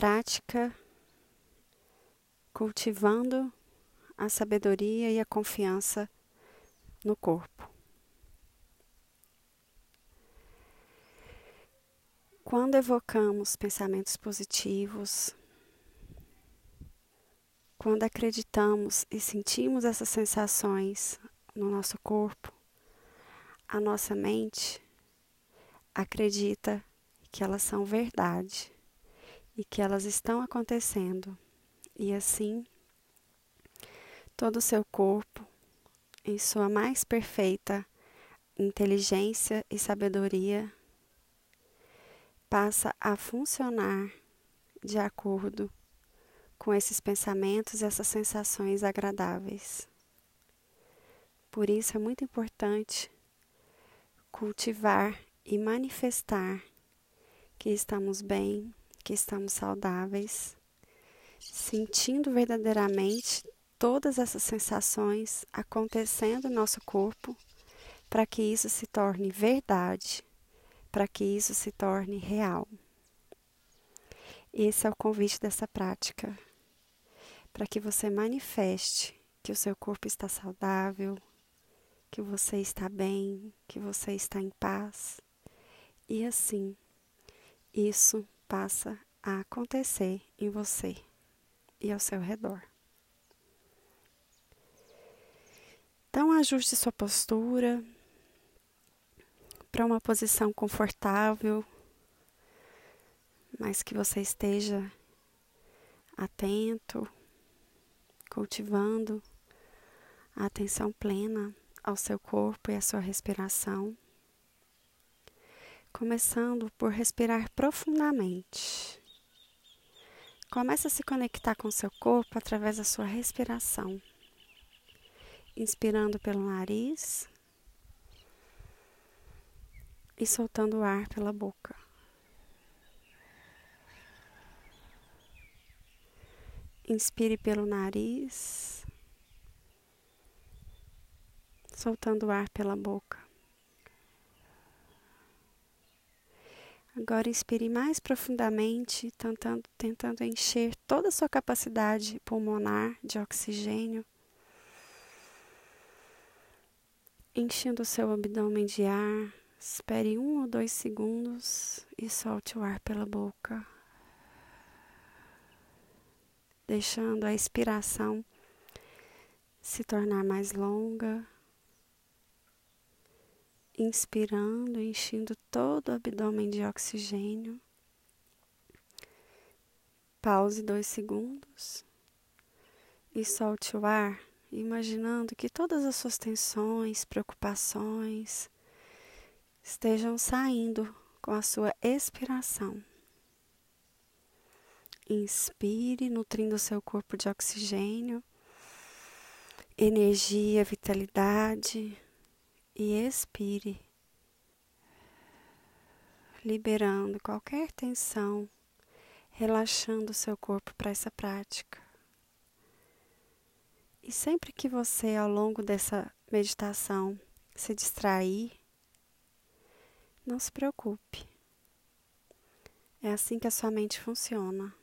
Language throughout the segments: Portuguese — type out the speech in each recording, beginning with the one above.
prática cultivando a sabedoria e a confiança no corpo. Quando evocamos pensamentos positivos, quando acreditamos e sentimos essas sensações no nosso corpo, a nossa mente acredita que elas são verdade e que elas estão acontecendo. E assim, todo o seu corpo, em sua mais perfeita inteligência e sabedoria, passa a funcionar de acordo com esses pensamentos e essas sensações agradáveis. Por isso é muito importante cultivar e manifestar que estamos bem, que estamos saudáveis, sentindo verdadeiramente todas essas sensações acontecendo no nosso corpo, para que isso se torne verdade, para que isso se torne real. Esse é o convite dessa prática para que você manifeste que o seu corpo está saudável, que você está bem, que você está em paz. E assim, isso passa a acontecer em você e ao seu redor. Então, ajuste sua postura para uma posição confortável, mas que você esteja atento cultivando a atenção plena ao seu corpo e à sua respiração. Começando por respirar profundamente. Comece a se conectar com seu corpo através da sua respiração. Inspirando pelo nariz e soltando o ar pela boca. Inspire pelo nariz, soltando o ar pela boca. Agora inspire mais profundamente, tentando, tentando encher toda a sua capacidade pulmonar de oxigênio, enchendo o seu abdômen de ar. Espere um ou dois segundos e solte o ar pela boca deixando a expiração se tornar mais longa, inspirando, enchendo todo o abdômen de oxigênio. Pause dois segundos e solte o ar, imaginando que todas as suas tensões, preocupações estejam saindo com a sua expiração. Inspire, nutrindo seu corpo de oxigênio, energia, vitalidade. E expire, liberando qualquer tensão, relaxando o seu corpo para essa prática. E sempre que você, ao longo dessa meditação, se distrair, não se preocupe. É assim que a sua mente funciona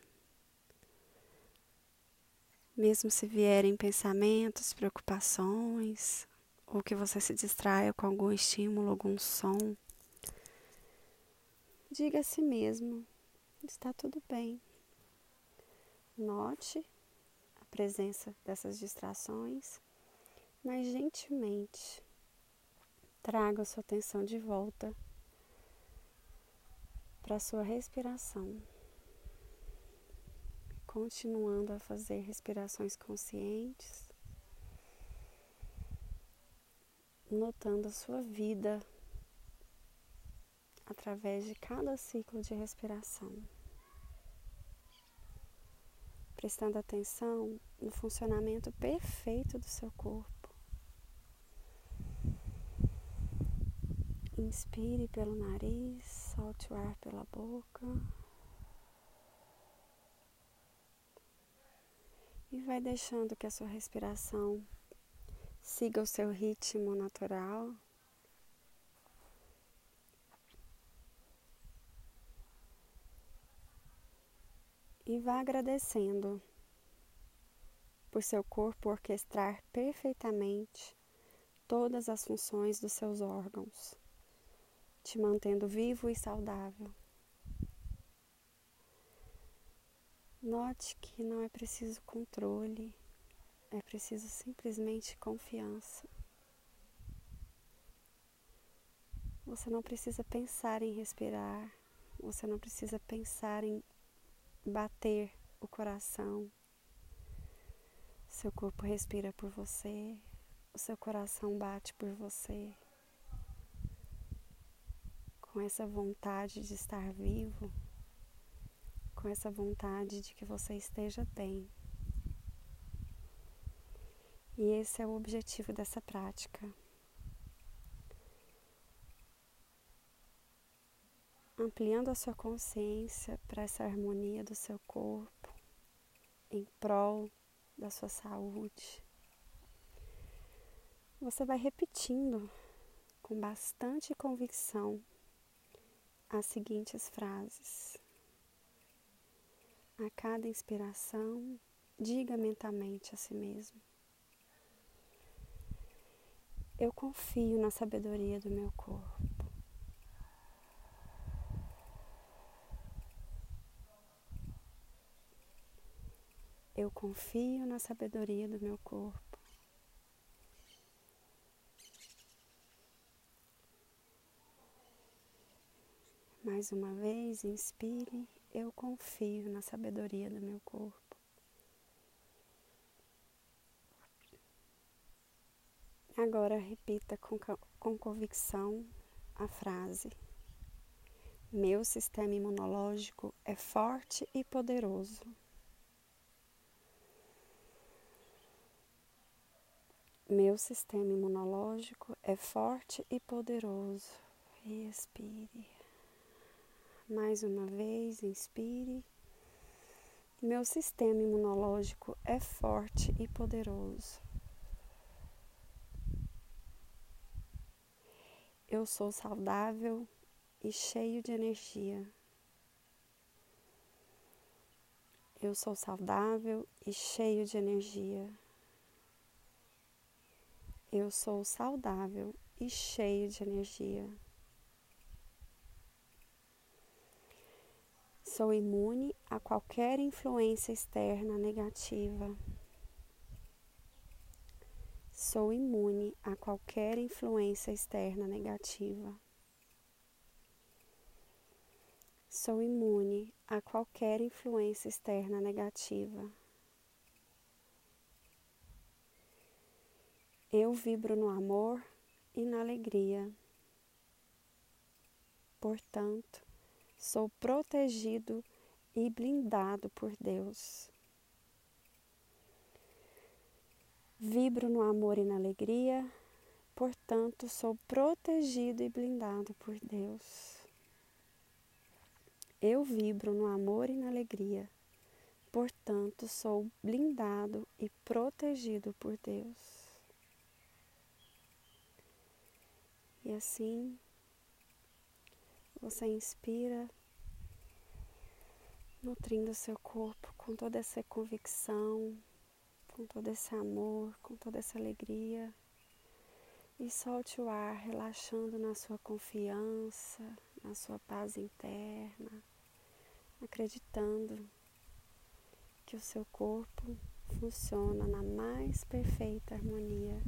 mesmo se vierem pensamentos, preocupações, ou que você se distraia com algum estímulo, algum som, diga a si mesmo: está tudo bem. Note a presença dessas distrações, mas gentilmente traga sua atenção de volta para a sua respiração continuando a fazer respirações conscientes, notando a sua vida através de cada ciclo de respiração. Prestando atenção no funcionamento perfeito do seu corpo. Inspire pelo nariz, solte o ar pela boca. e vai deixando que a sua respiração siga o seu ritmo natural. E vá agradecendo por seu corpo orquestrar perfeitamente todas as funções dos seus órgãos, te mantendo vivo e saudável. Note que não é preciso controle, é preciso simplesmente confiança. Você não precisa pensar em respirar, você não precisa pensar em bater o coração. Seu corpo respira por você, o seu coração bate por você. Com essa vontade de estar vivo, com essa vontade de que você esteja bem. E esse é o objetivo dessa prática. Ampliando a sua consciência para essa harmonia do seu corpo, em prol da sua saúde. Você vai repetindo com bastante convicção as seguintes frases. A cada inspiração, diga mentalmente a si mesmo: Eu confio na sabedoria do meu corpo. Eu confio na sabedoria do meu corpo. Mais uma vez, inspire eu confio na sabedoria do meu corpo. Agora repita com, com convicção a frase: Meu sistema imunológico é forte e poderoso. Meu sistema imunológico é forte e poderoso. Respire. Mais uma vez, inspire. Meu sistema imunológico é forte e poderoso. Eu sou saudável e cheio de energia. Eu sou saudável e cheio de energia. Eu sou saudável e cheio de energia. Sou imune a qualquer influência externa negativa. Sou imune a qualquer influência externa negativa. Sou imune a qualquer influência externa negativa. Eu vibro no amor e na alegria. Portanto, Sou protegido e blindado por Deus. Vibro no amor e na alegria, portanto, sou protegido e blindado por Deus. Eu vibro no amor e na alegria, portanto, sou blindado e protegido por Deus. E assim você inspira, nutrindo seu corpo com toda essa convicção, com todo esse amor, com toda essa alegria. E solte o ar, relaxando na sua confiança, na sua paz interna, acreditando que o seu corpo funciona na mais perfeita harmonia.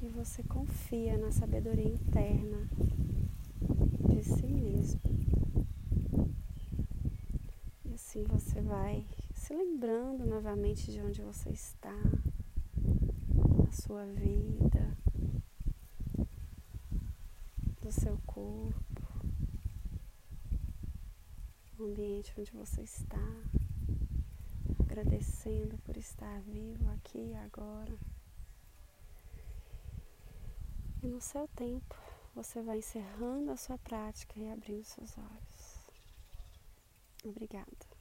E você confia na sabedoria interna de si mesmo. E assim você vai se lembrando novamente de onde você está, na sua vida, do seu corpo, o ambiente onde você está, agradecendo por estar vivo aqui e agora. E no seu tempo, você vai encerrando a sua prática e abrindo seus olhos. Obrigada.